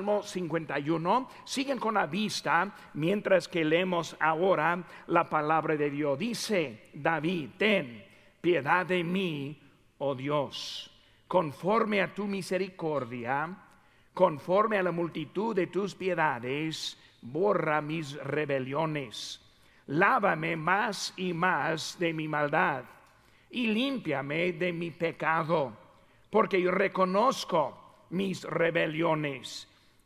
Salmo 51. Siguen con la vista mientras que leemos ahora la palabra de Dios. Dice David, ten piedad de mí, oh Dios, conforme a tu misericordia, conforme a la multitud de tus piedades, borra mis rebeliones. Lávame más y más de mi maldad y límpiame de mi pecado, porque yo reconozco mis rebeliones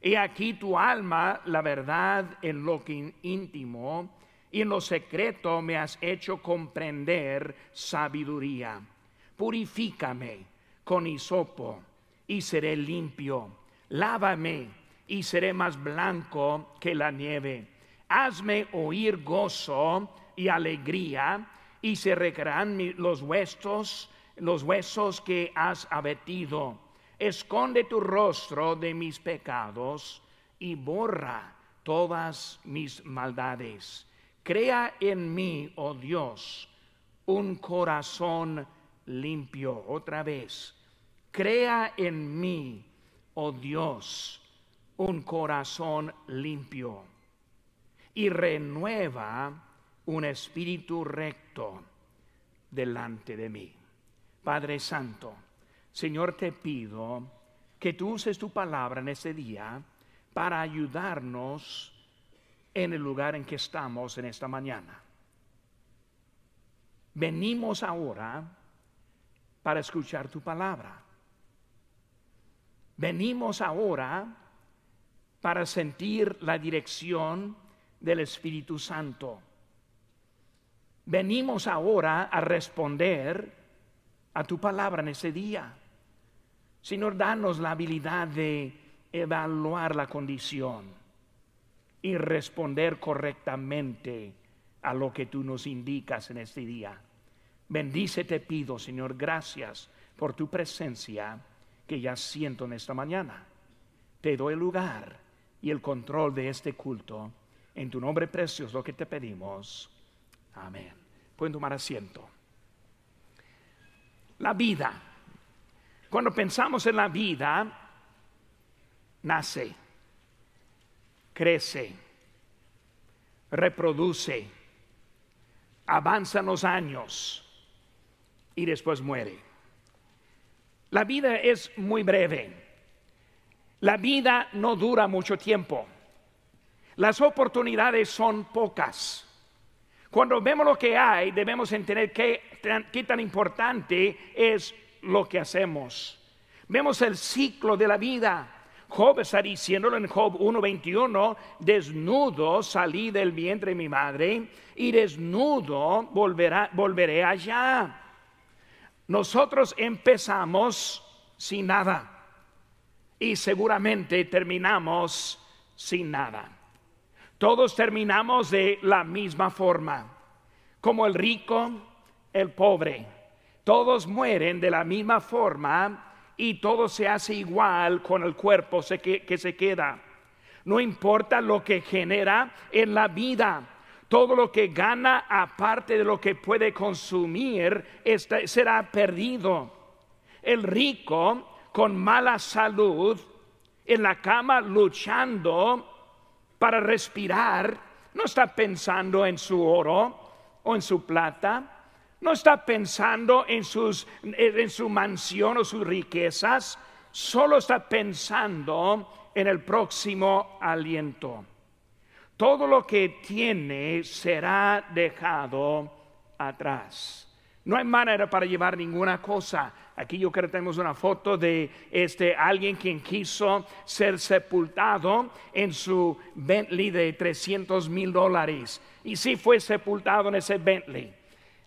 Y aquí tu alma, la verdad en lo íntimo y en lo secreto me has hecho comprender sabiduría. Purifícame con hisopo y seré limpio. Lávame y seré más blanco que la nieve. Hazme oír gozo y alegría y se recarán los huesos los huesos que has abatido. Esconde tu rostro de mis pecados y borra todas mis maldades. Crea en mí, oh Dios, un corazón limpio. Otra vez, crea en mí, oh Dios, un corazón limpio y renueva un espíritu recto delante de mí. Padre Santo, Señor, te pido que tú uses tu palabra en este día para ayudarnos en el lugar en que estamos en esta mañana. Venimos ahora para escuchar tu palabra. Venimos ahora para sentir la dirección del Espíritu Santo. Venimos ahora a responder a tu palabra en ese día. Señor, danos la habilidad de evaluar la condición y responder correctamente a lo que tú nos indicas en este día. Bendice te pido, Señor, gracias por tu presencia que ya siento en esta mañana. Te doy el lugar y el control de este culto. En tu nombre precioso lo que te pedimos. Amén. Pueden tomar asiento la vida. Cuando pensamos en la vida, nace, crece, reproduce, avanzan los años y después muere. La vida es muy breve. La vida no dura mucho tiempo. Las oportunidades son pocas. Cuando vemos lo que hay, debemos entender qué, tan importante es lo que hacemos. Vemos el ciclo de la vida. Job está diciéndolo en Job 1.21, desnudo salí del vientre de mi madre y desnudo volveré allá. Nosotros empezamos sin nada y seguramente terminamos sin nada. Todos terminamos de la misma forma, como el rico, el pobre. Todos mueren de la misma forma y todo se hace igual con el cuerpo que, se queda. No importa lo que genera en la vida, todo lo que gana aparte de lo que puede consumir será perdido. El rico con mala salud en la cama luchando para respirar, no está pensando en su oro o en su plata, no está pensando en, sus, en su mansión o sus riquezas, solo está pensando en el próximo aliento. Todo lo que tiene será dejado atrás. No hay manera para llevar ninguna cosa Aquí yo creo que tenemos una foto de este alguien quien quiso ser sepultado en su Bentley de 300 mil dólares. Y sí fue sepultado en ese Bentley.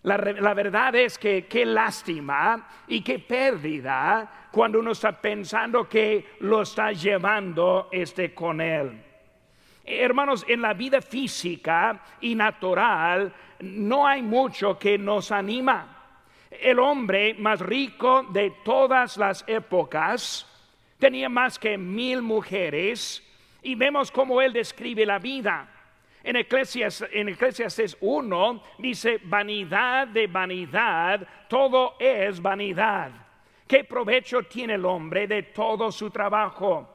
La, verdad es que qué lástima y qué pérdida cuando uno está pensando que lo está llevando este con él. Hermanos, en la vida física y natural no hay mucho que nos anima. El hombre más rico de todas las épocas tenía más que mil mujeres y vemos cómo él describe la vida. En Eclesiastes, en 1 dice, vanidad de vanidad, todo es vanidad. ¿Qué provecho tiene el hombre de todo su trabajo?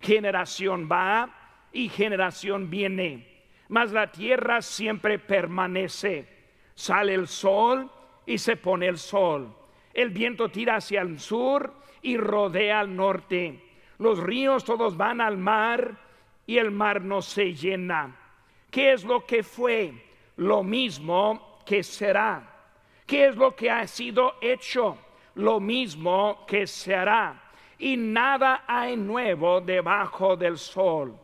Generación va y generación viene, mas la tierra siempre permanece. Sale el sol y se pone el sol. El viento tira hacia el sur y rodea al norte. Los ríos todos van al mar y el mar no se llena. ¿Qué es lo que fue? Lo mismo que será. ¿Qué es lo que ha sido hecho? Lo mismo que será. Y nada hay nuevo debajo del sol.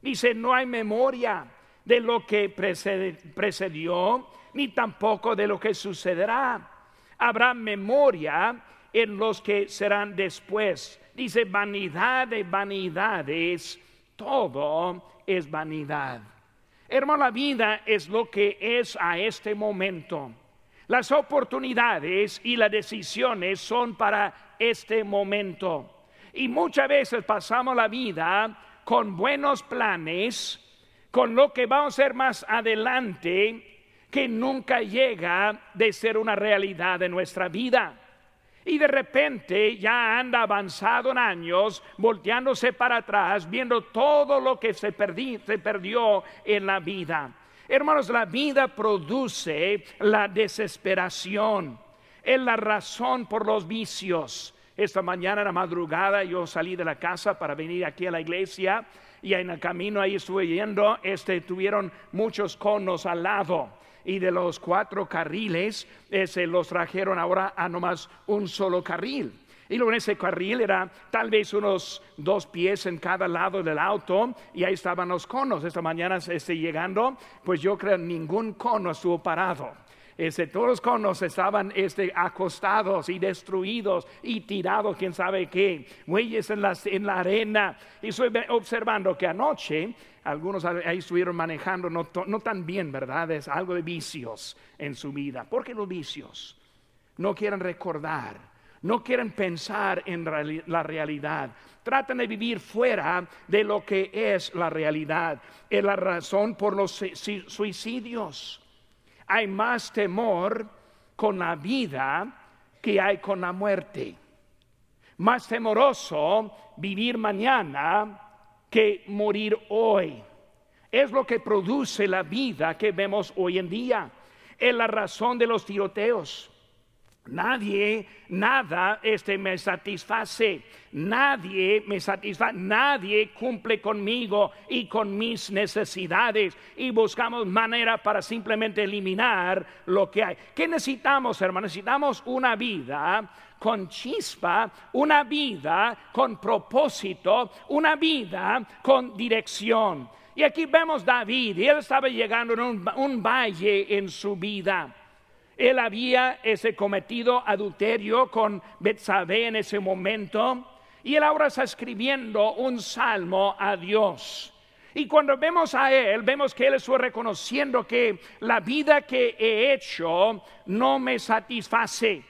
Dice, no hay memoria de lo que precedió, ni tampoco de lo que sucederá. Habrá memoria en los que serán después. Dice, vanidad de vanidades, todo es vanidad. Hermano, la vida es lo que es a este momento. Las oportunidades y las decisiones son para este momento. Y muchas veces pasamos la vida con buenos planes, con lo que vamos a hacer más adelante, que nunca llega de ser una realidad de nuestra vida y de repente ya anda avanzado en años, volteándose para atrás, viendo todo lo que se, perdió en la vida. Hermanos, la vida produce la desesperación, es la razón por los vicios. Esta mañana en la madrugada yo salí de la casa para venir aquí a la iglesia y en el camino ahí estuve yendo, este, tuvieron muchos conos al lado y de los cuatro carriles eh, se los trajeron ahora a nomás un solo carril. Y luego en ese carril era tal vez unos dos pies en cada lado del auto y ahí estaban los conos. Esta mañana este, llegando, pues yo creo ningún cono estuvo parado. Este, todos conos estaban este, acostados y destruidos y tirados, quién sabe qué, huellas en, en la arena. Y estoy observando que anoche algunos ahí estuvieron manejando no, tan bien, ¿verdad? Es algo de vicios en su vida. ¿Por qué los vicios? No quieren recordar, no quieren pensar en la realidad. Tratan de vivir fuera de lo que es la realidad. Es la razón por los suicidios. Hay más temor con la vida que hay con la muerte. Más temoroso vivir mañana que morir hoy. Es lo que produce la vida que vemos hoy en día. Es la razón de los tiroteos. Nadie, nada este me satisface. Nadie me satisface. Nadie cumple conmigo y con mis necesidades. Y buscamos manera para simplemente eliminar lo que hay. ¿Qué necesitamos, hermano? Necesitamos una vida con chispa, una vida con propósito, una vida con dirección. Y aquí vemos David, y él estaba llegando en un, valle en su vida. Él había ese cometido adulterio con Betsabé en ese momento, y él ahora está escribiendo un salmo a Dios. Y cuando vemos a Él, vemos que Él estuvo reconociendo que la vida que he hecho no me satisface.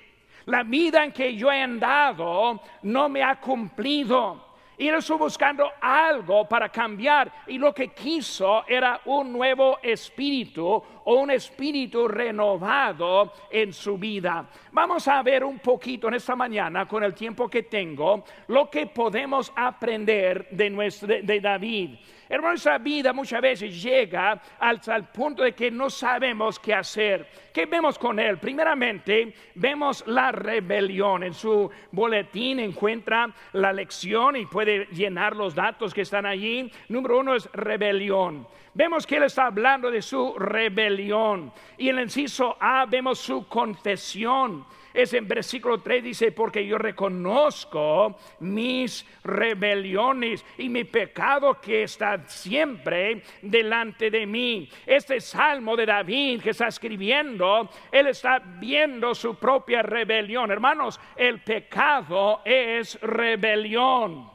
La vida en que yo he andado no me ha cumplido. Y él estuvo buscando algo para cambiar y lo que quiso era un nuevo espíritu un espíritu renovado en su vida. Vamos a ver un poquito en esta mañana con el tiempo que tengo lo que podemos aprender de, nuestro, de David. Hermano, nuestra vida muchas veces llega al, punto de que no sabemos qué hacer. ¿Qué vemos con él? Primeramente, vemos la rebelión. En su boletín encuentra la lección y puede llenar los datos que están allí. Número uno es rebelión. Vemos que él está hablando de su rebelión. Y en el inciso A vemos su confesión es en versículo 3 dice, porque yo reconozco mis rebeliones y mi pecado que está siempre delante de mí. Este salmo de David que está escribiendo, él está viendo su propia rebelión. Hermanos, el pecado es rebelión.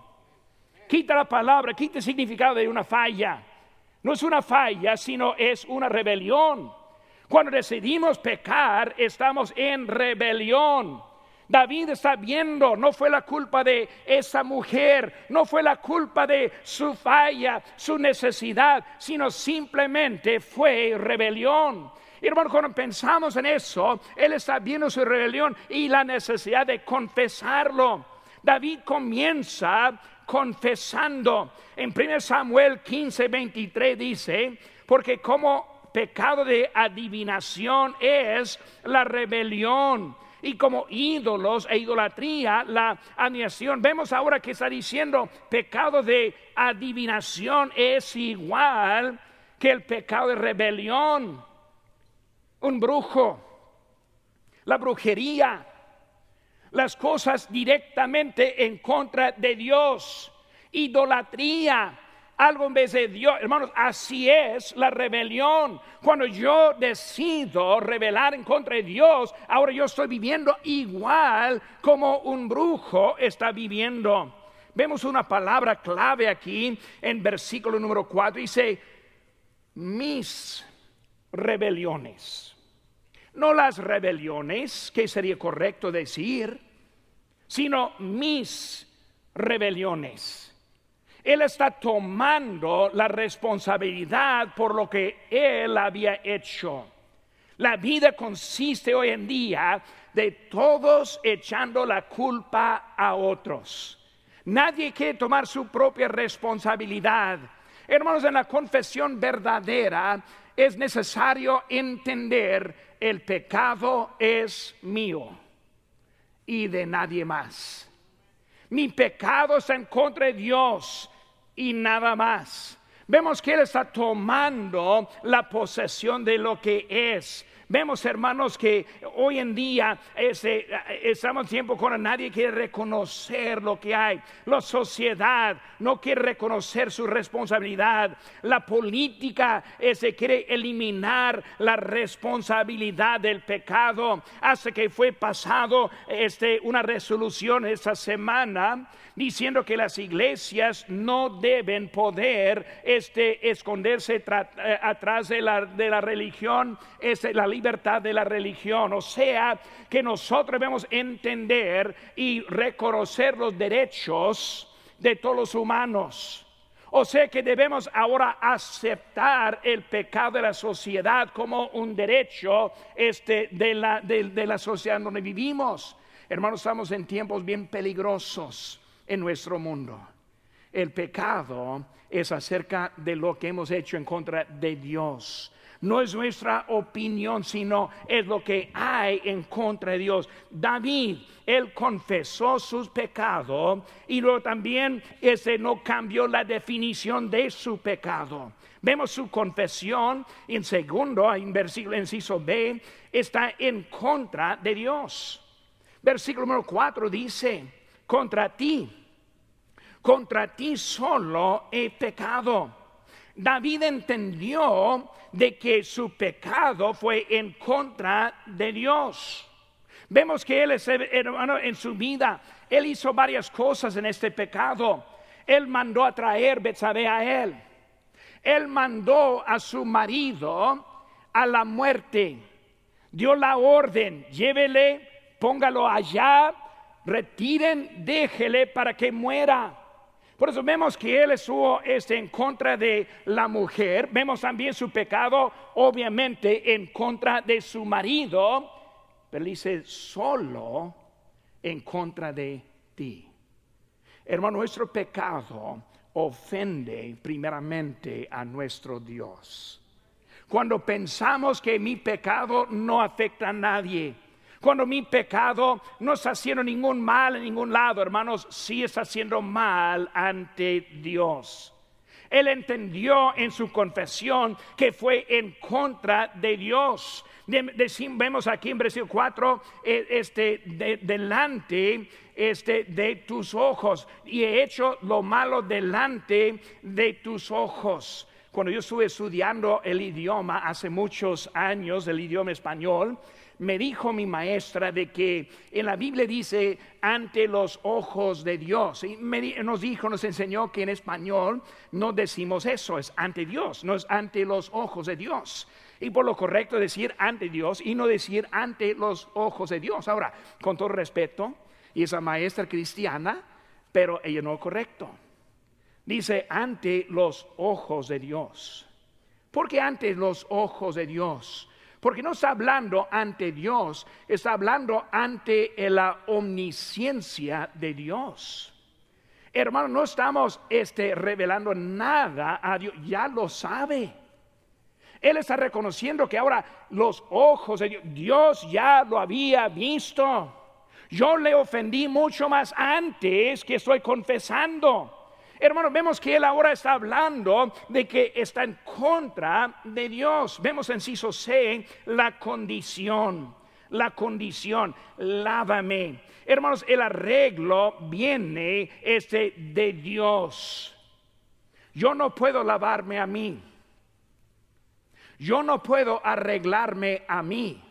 Quita la palabra, quita el significado de una falla. No es una falla, sino es una rebelión. Cuando decidimos pecar, estamos en rebelión. David está viendo, no fue la culpa de esa mujer, no fue la culpa de su falla, su necesidad, sino simplemente fue rebelión. Y hermano, cuando pensamos en eso, él está viendo su rebelión y la necesidad de confesarlo. David comienza confesando. En 1 Samuel 15, 23 dice, porque como pecado de adivinación es la rebelión y como ídolos e idolatría la adivinación. Vemos ahora que está diciendo pecado de adivinación es igual que el pecado de rebelión. Un brujo, la brujería, las cosas directamente en contra de Dios, idolatría, algo en vez de Dios. Hermanos, así es la rebelión. Cuando yo decido rebelar en contra de Dios, ahora yo estoy viviendo igual como un brujo está viviendo. Vemos una palabra clave aquí en versículo número 4. Dice, mis rebeliones. No las rebeliones, que sería correcto decir, sino mis rebeliones. Él está tomando la responsabilidad por lo que él había hecho. La vida consiste hoy en día de todos echando la culpa a otros. Nadie quiere tomar su propia responsabilidad. Hermanos, en la confesión verdadera es necesario entender el pecado es mío y de nadie más. Mi pecado está en contra de Dios y nada más. Vemos que Él está tomando la posesión de lo que es. Vemos, hermanos, que hoy en día ese, estamos en tiempo cuando nadie quiere reconocer lo que hay. La sociedad no quiere reconocer su responsabilidad. La política se quiere eliminar la responsabilidad del pecado. Hace que fue pasado este, una resolución esta semana diciendo que las iglesias no deben poder este, esconderse eh, atrás de la, de la religión, es la libertad de la religión. O sea, que nosotros debemos entender y reconocer los derechos de todos los humanos. O sea que debemos ahora aceptar el pecado de la sociedad como un derecho este, de, la, de la sociedad donde vivimos. Hermanos, estamos en tiempos bien peligrosos en nuestro mundo. El pecado es acerca de lo que hemos hecho en contra de Dios. No es nuestra opinión, sino es lo que hay en contra de Dios. David, él confesó sus pecados y luego también ese no cambió la definición de su pecado. Vemos su confesión en segundo, en versículo inciso B, está en contra de Dios. Versículo número 4 dice, contra ti, contra ti solo he pecado. David entendió de que su pecado fue en contra de Dios. Vemos que él es hermano en su vida. Él hizo varias cosas en este pecado. Él mandó a traer Betsabé a él. Él mandó a su marido a la muerte. Dio la orden, llévele, póngalo allá retiren, déjele para que muera. Por eso vemos que él estuvo este, en contra de la mujer, vemos también su pecado, obviamente, en contra de su marido, pero dice solo en contra de ti. Hermano, nuestro pecado ofende primeramente a nuestro Dios. Cuando pensamos que mi pecado no afecta a nadie, cuando mi pecado no está haciendo ningún mal en ningún lado, hermanos, sí está haciendo mal ante Dios. Él entendió en su confesión que fue en contra de Dios. vemos aquí en versículo 4, eh, este, delante este, de tus ojos, y he hecho lo malo delante de tus ojos. Cuando yo estuve estudiando el idioma hace muchos años, el idioma español, me dijo mi maestra de que en la Biblia dice ante los ojos de Dios. Y nos dijo, nos enseñó que en español no decimos eso, es ante Dios, no es ante los ojos de Dios. Y por lo correcto decir ante Dios y no decir ante los ojos de Dios. Ahora, con todo respeto, y esa maestra cristiana, pero ella no es correcto. Dice ante los ojos de Dios. ¿Por qué ante los ojos de Dios? Porque no está hablando ante Dios, está hablando ante la omnisciencia de Dios. Hermano, no estamos este, revelando nada a Dios, ya lo sabe. Él está reconociendo que ahora los ojos de Dios, Dios ya lo había visto. Yo le ofendí mucho más antes que estoy confesando. Hermano, vemos que él ahora está hablando de que está en contra de Dios. Vemos en Ciso C la condición, la condición, lávame. Hermanos, el arreglo viene este de Dios. Yo no puedo lavarme a mí. Yo no puedo arreglarme a mí.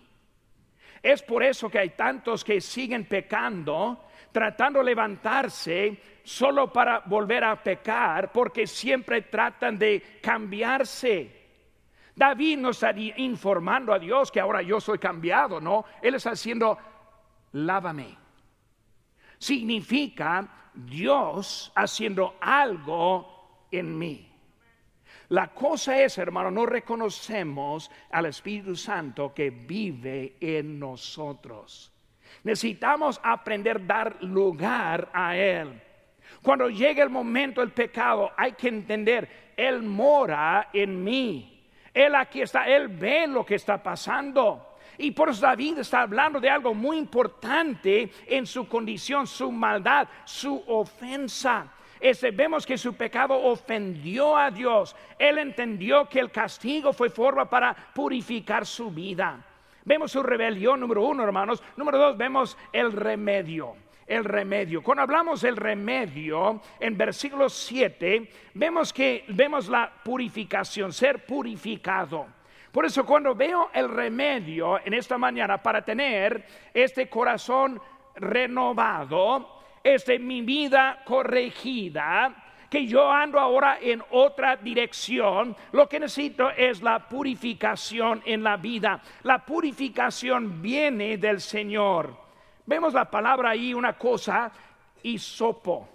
Es por eso que hay tantos que siguen pecando, tratando de levantarse solo para volver a pecar, porque siempre tratan de cambiarse. David no está informando a Dios que ahora yo soy cambiado, no, él está haciendo, lávame. Significa Dios haciendo algo en mí. La cosa es, hermano, no reconocemos al Espíritu Santo que vive en nosotros. Necesitamos aprender a dar lugar a Él. Cuando llegue el momento del pecado, hay que entender, Él mora en mí. Él aquí está, Él ve lo que está pasando. Y por eso David está hablando de algo muy importante en su condición, su maldad, su ofensa. Este, vemos que su pecado ofendió a Dios. Él entendió que el castigo fue forma para purificar su vida. Vemos su rebelión, número uno, hermanos. Número dos, vemos el remedio el remedio. Cuando hablamos del remedio, en versículo 7, vemos que vemos la purificación, ser purificado. Por eso cuando veo el remedio en esta mañana para tener este corazón renovado, este mi vida corregida, que yo ando ahora en otra dirección, lo que necesito es la purificación en la vida. La purificación viene del Señor. Vemos la palabra ahí, una cosa, hisopo.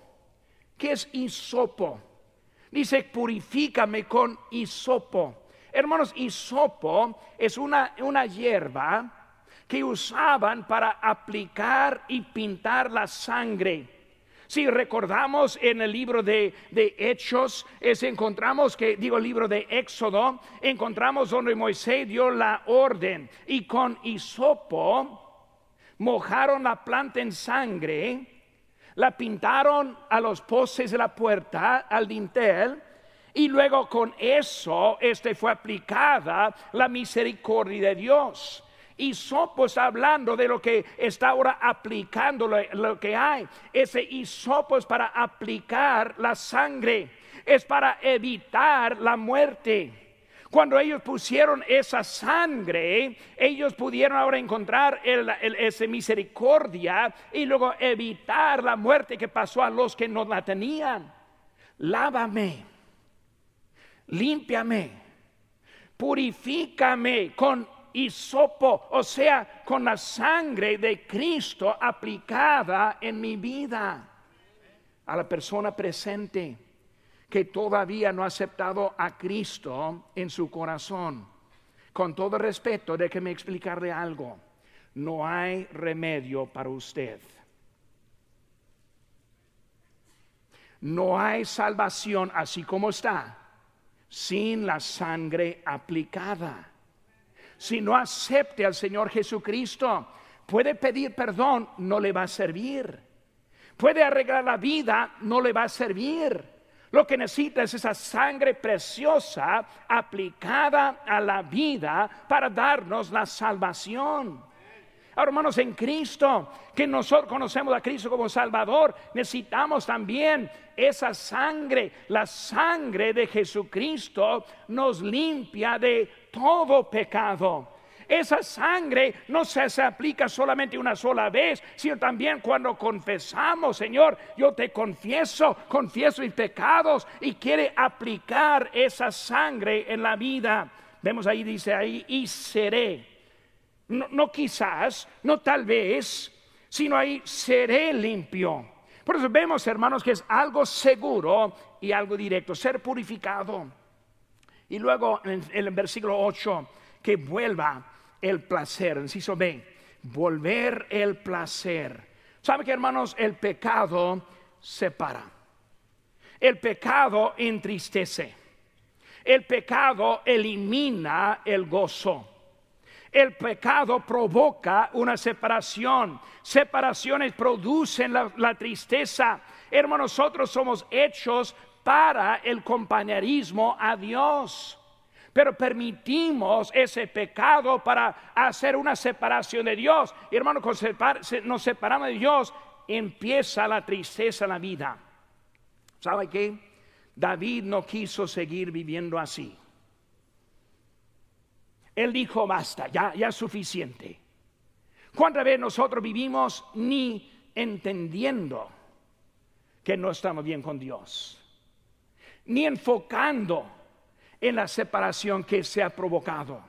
¿Qué es hisopo? Dice, purifícame con hisopo. Hermanos, hisopo es una, una hierba que usaban para aplicar y pintar la sangre. Si recordamos en el libro de, de, Hechos, es, encontramos que, digo, el libro de Éxodo, encontramos donde Moisés dio la orden y con hisopo mojaron la planta en sangre, la pintaron a los postes de la puerta, al dintel, y luego con eso este fue aplicada la misericordia de Dios. Y Sopo está hablando de lo que está ahora aplicando lo, lo que hay. Ese hisopo es para aplicar la sangre, es para evitar la muerte. Cuando ellos pusieron esa sangre, ellos pudieron ahora encontrar esa misericordia y luego evitar la muerte que pasó a los que no la tenían. Lávame, límpiame, purifícame con hisopo, o sea, con la sangre de Cristo aplicada en mi vida a la persona presente que todavía no ha aceptado a Cristo en su corazón. Con todo respeto, déjeme explicarle algo. No hay remedio para usted. No hay salvación así como está, sin la sangre aplicada. Si no acepte al Señor Jesucristo, puede pedir perdón, no le va a servir. Puede arreglar la vida, no le va a servir lo que necesita es esa sangre preciosa aplicada a la vida para darnos la salvación. Ahora, hermanos, en Cristo, que nosotros conocemos a Cristo como Salvador, necesitamos también esa sangre. La sangre de Jesucristo nos limpia de todo pecado. Esa sangre no se, se, aplica solamente una sola vez, sino también cuando confesamos, Señor, yo te confieso, confieso mis pecados y quiere aplicar esa sangre en la vida. Vemos ahí, dice ahí, y seré no, quizás, no tal vez, sino ahí seré limpio. Por eso vemos, hermanos, que es algo seguro y algo directo, ser purificado. Y luego en el versículo 8, que vuelva el placer, inciso B, volver el placer. ¿Sabe que, hermanos? El pecado separa. El pecado entristece. El pecado elimina el gozo. El pecado provoca una separación. Separaciones producen la, tristeza. Hermanos, nosotros somos hechos para el compañerismo a Dios. Pero permitimos ese pecado para hacer una separación de Dios. Y hermanos, cuando nos separamos de Dios, empieza la tristeza en la vida. ¿Sabe qué? David no quiso seguir viviendo así. Él dijo, basta, ya, ya es suficiente. ¿Cuántas veces nosotros vivimos ni entendiendo que no estamos bien con Dios? Ni enfocando en la separación que se ha provocado.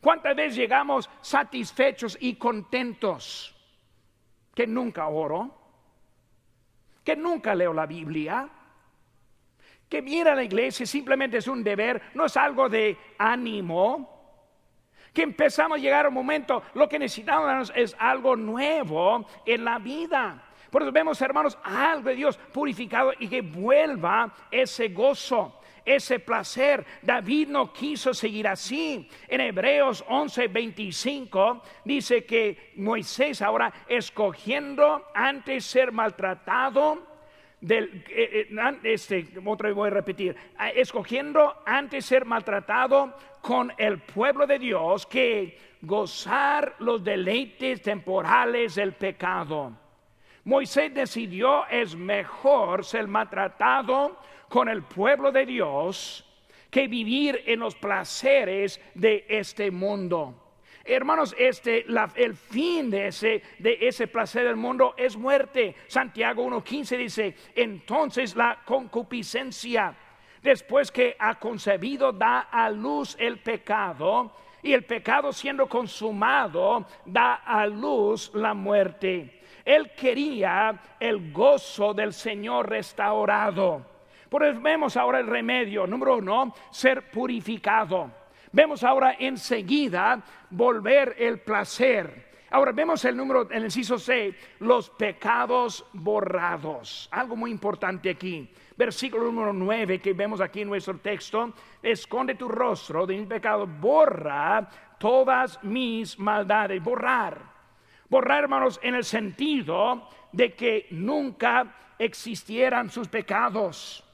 ¿Cuántas veces llegamos satisfechos y contentos? Que nunca oro, que nunca leo la Biblia, que mira a la iglesia simplemente es un deber, no es algo de ánimo, que empezamos a llegar a un momento, lo que necesitamos es algo nuevo en la vida. Por eso vemos, hermanos, algo de Dios purificado y que vuelva ese gozo ese placer. David no quiso seguir así. En Hebreos 11:25 dice que Moisés ahora escogiendo antes ser maltratado, del, eh, eh, este, otra vez voy a repetir, escogiendo antes ser maltratado con el pueblo de Dios que gozar los deleites temporales del pecado. Moisés decidió es mejor ser maltratado con el pueblo de Dios que vivir en los placeres de este mundo. Hermanos, este, el fin de ese, de ese placer del mundo es muerte. Santiago 1.15 dice, entonces la concupiscencia, después que ha concebido, da a luz el pecado, y el pecado siendo consumado, da a luz la muerte. Él quería el gozo del Señor restaurado. Vemos ahora el remedio, número uno, ser purificado. Vemos ahora enseguida volver el placer. Ahora vemos el número, el inciso C, los pecados borrados. Algo muy importante aquí. Versículo número 9 que vemos aquí en nuestro texto. Esconde tu rostro de mi pecado. Borra todas mis maldades. Borrar. Borrar, hermanos, en el sentido de que nunca existieran sus pecados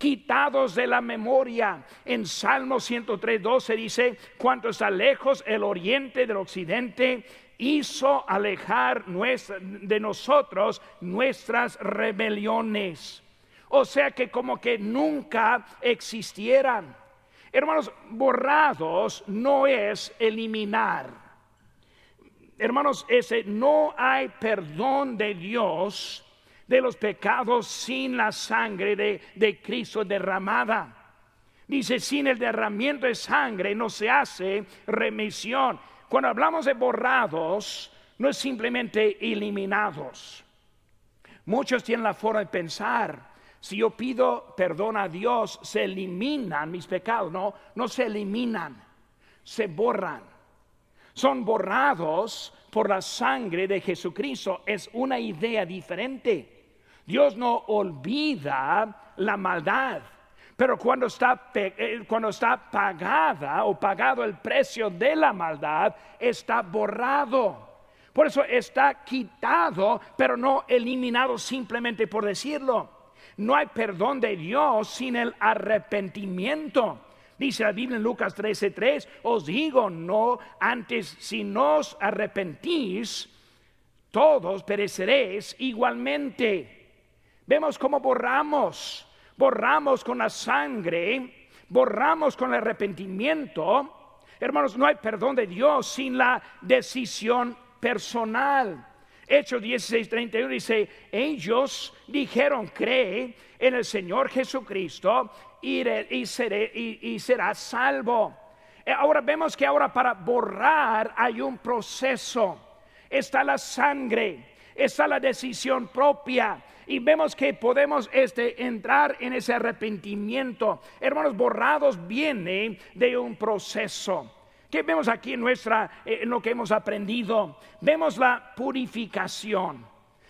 quitados de la memoria. En Salmo 103, 12 dice, cuanto está lejos el oriente del occidente, hizo alejar de nosotros nuestras rebeliones. O sea que como que nunca existieran. Hermanos, borrados no es eliminar. Hermanos, ese no hay perdón de Dios de los pecados sin la sangre de, Cristo derramada. Dice, sin el derramiento de sangre no se hace remisión. Cuando hablamos de borrados, no es simplemente eliminados. Muchos tienen la forma de pensar, si yo pido perdón a Dios, se eliminan mis pecados. No, no se eliminan, se borran. Son borrados por la sangre de Jesucristo. Es una idea diferente. Dios no olvida la maldad. Pero cuando está, eh, cuando está pagada o pagado el precio de la maldad, está borrado. Por eso está quitado, pero no eliminado simplemente por decirlo. No hay perdón de Dios sin el arrepentimiento. Dice la Biblia en Lucas 13:3, os digo, no, antes si no os arrepentís, todos pereceréis igualmente. Vemos cómo borramos, borramos con la sangre, borramos con el arrepentimiento. Hermanos, no hay perdón de Dios sin la decisión personal. Hechos 16:31 dice, ellos dijeron, cree en el Señor Jesucristo y, y, será salvo. Eh, ahora vemos que ahora para borrar hay un proceso. Está la sangre, está la decisión propia. Y vemos que podemos este, entrar en ese arrepentimiento. Hermanos, borrados viene de un proceso. ¿Qué vemos aquí en nuestra, eh, lo que hemos aprendido? Vemos la purificación.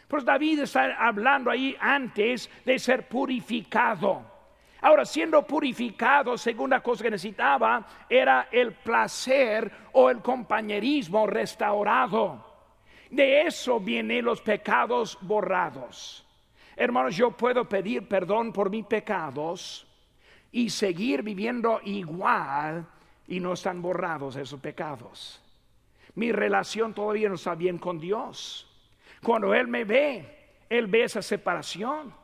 Pues David está hablando ahí antes de ser purificado. Ahora, siendo purificado, segunda cosa que necesitaba era el placer o el compañerismo restaurado. De eso vienen los pecados borrados. Hermanos, yo puedo pedir perdón por mis pecados y seguir viviendo igual y no están borrados esos pecados. Mi relación todavía no está bien con Dios. Cuando Él me ve, Él ve esa separación.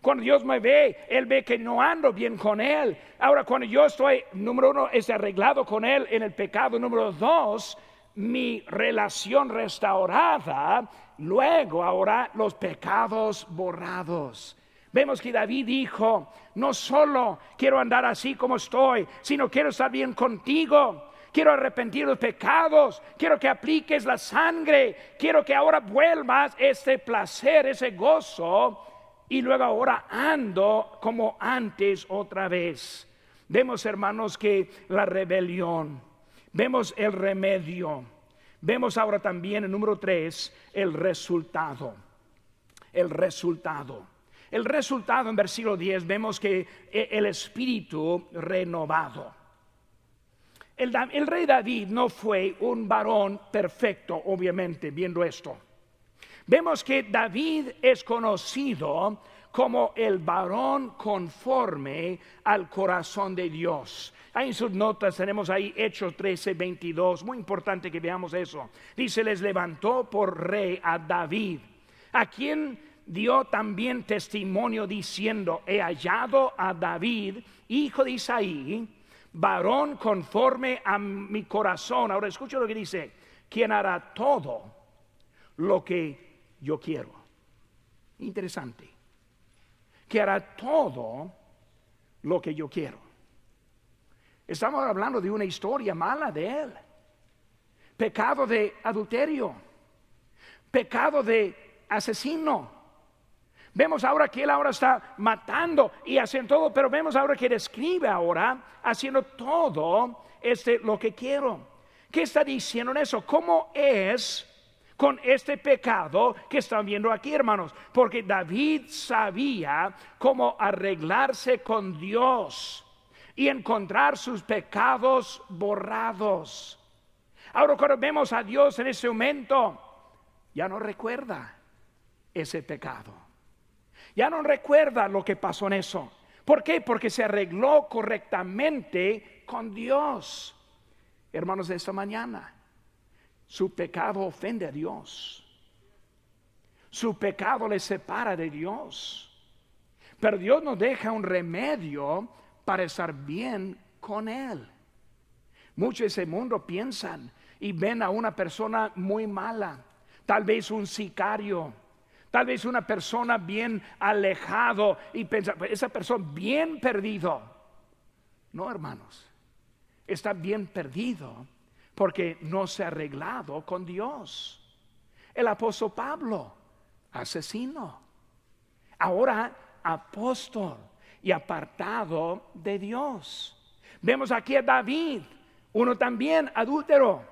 Cuando Dios me ve, Él ve que no ando bien con Él. Ahora, cuando yo estoy, número uno, es arreglado con Él en el pecado. Número dos, mi relación restaurada. Luego, ahora, los pecados borrados. Vemos que David dijo, no solo quiero andar así como estoy, sino quiero estar bien contigo. Quiero arrepentir los pecados, quiero que apliques la sangre, quiero que ahora vuelvas ese placer, ese gozo, y luego ahora ando como antes otra vez. Vemos, hermanos, que la rebelión, vemos el remedio, vemos ahora también el número tres, el resultado. El resultado. El resultado en versículo 10 vemos que eh, el espíritu renovado. El, el, rey David no fue un varón perfecto, obviamente, viendo esto. Vemos que David es conocido como el varón conforme al corazón de Dios. Ahí en sus notas tenemos ahí Hechos 13, 22. Muy importante que veamos eso. Dice, les levantó por rey a David, a quien dio también testimonio diciendo, he hallado a David, hijo de Isaí, varón conforme a mi corazón. Ahora escucha lo que dice, quien hará todo lo que yo quiero. Interesante. Que hará todo lo que yo quiero. Estamos hablando de una historia mala de él. Pecado de adulterio. Pecado de asesino Vemos ahora que él ahora está matando y haciendo todo, pero vemos ahora que describe ahora haciendo todo este lo que quiero. ¿Qué está diciendo en eso? ¿Cómo es con este pecado que están viendo aquí, hermanos? Porque David sabía cómo arreglarse con Dios y encontrar sus pecados borrados. Ahora cuando vemos a Dios en ese momento, ya no recuerda ese pecado ya no recuerda lo que pasó en eso. ¿Por qué? Porque se arregló correctamente con Dios. Hermanos de esta mañana, su pecado ofende a Dios. Su pecado le separa de Dios. Pero Dios nos deja un remedio para estar bien con Él. Muchos de ese mundo piensan y ven a una persona muy mala, tal vez un sicario, Tal vez una persona bien alejado y pensar, pues, esa persona bien perdido. No, hermanos, está bien perdido porque no se ha arreglado con Dios. El apóstol Pablo, asesino. Ahora apóstol y apartado de Dios. Vemos aquí a David, uno también adúltero.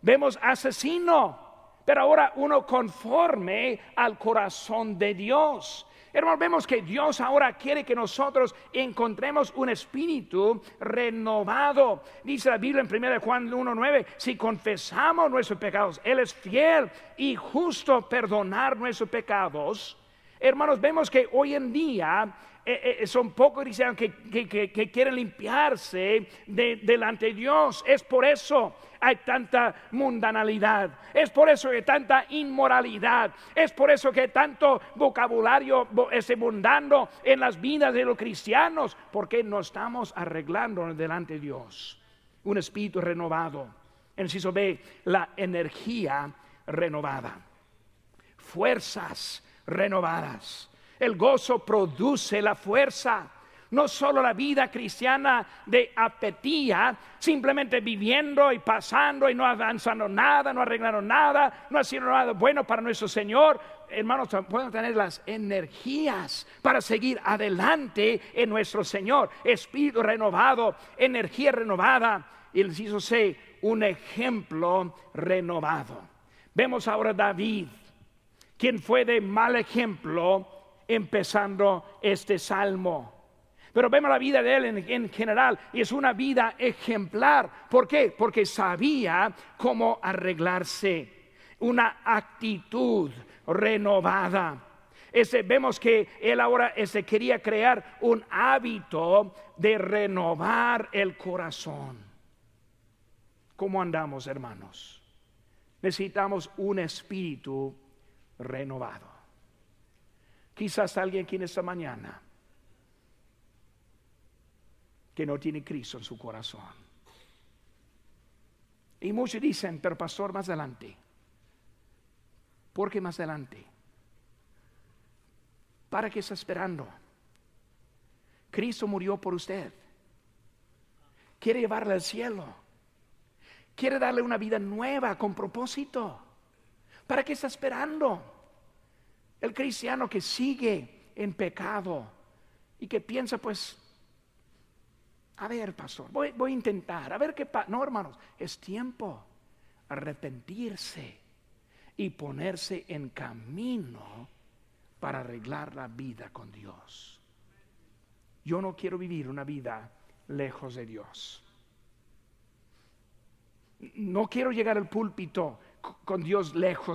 Vemos asesino, pero ahora uno conforme al corazón de Dios. Hermanos, vemos que Dios ahora quiere que nosotros encontremos un espíritu renovado. Dice la Biblia en 1 Juan 1.9, si confesamos nuestros pecados, Él es fiel y justo perdonar nuestros pecados. Hermanos, vemos que hoy en día eh, eh, son pocos cristianos que, quieren limpiarse de- delante de Dios. Es por eso hay tanta mundanalidad. Es por eso que hay tanta inmoralidad. Es por eso que hay tanto vocabulario ese mundano en las vidas de los cristianos. Porque no estamos arreglando delante de Dios. Un espíritu renovado. En inciso B, la energía renovada fuerzas renovadas. El gozo produce la fuerza. No solo la vida cristiana de apetía, simplemente viviendo y pasando y no avanzando nada, no arreglando nada, no haciendo nada bueno para nuestro Señor. Hermanos, podemos tener las energías para seguir adelante en nuestro Señor. Espíritu renovado, energía renovada. Y el inciso C, un ejemplo renovado. Vemos ahora a David quien fue de mal ejemplo empezando este salmo. Pero vemos la vida de él en, en general y es una vida ejemplar. ¿Por qué? Porque sabía cómo arreglarse. Una actitud renovada. Ese, vemos que él ahora ese, quería crear un hábito de renovar el corazón. ¿Cómo andamos, hermanos? Necesitamos un espíritu renovado. Quizás alguien aquí en esta mañana que no tiene Cristo en su corazón. Y muchos dicen, pero pastor, más adelante. ¿Por qué más adelante? ¿Para qué está esperando? Cristo murió por usted. Quiere llevarle al cielo. Quiere darle una vida nueva con propósito. ¿Para qué está esperando? El cristiano que sigue en pecado y que piensa, pues, a ver, pastor, voy, voy a intentar, a ver qué pasa. No, hermanos, es tiempo arrepentirse y ponerse en camino para arreglar la vida con Dios. Yo no quiero vivir una vida lejos de Dios. No quiero llegar al púlpito con Dios lejos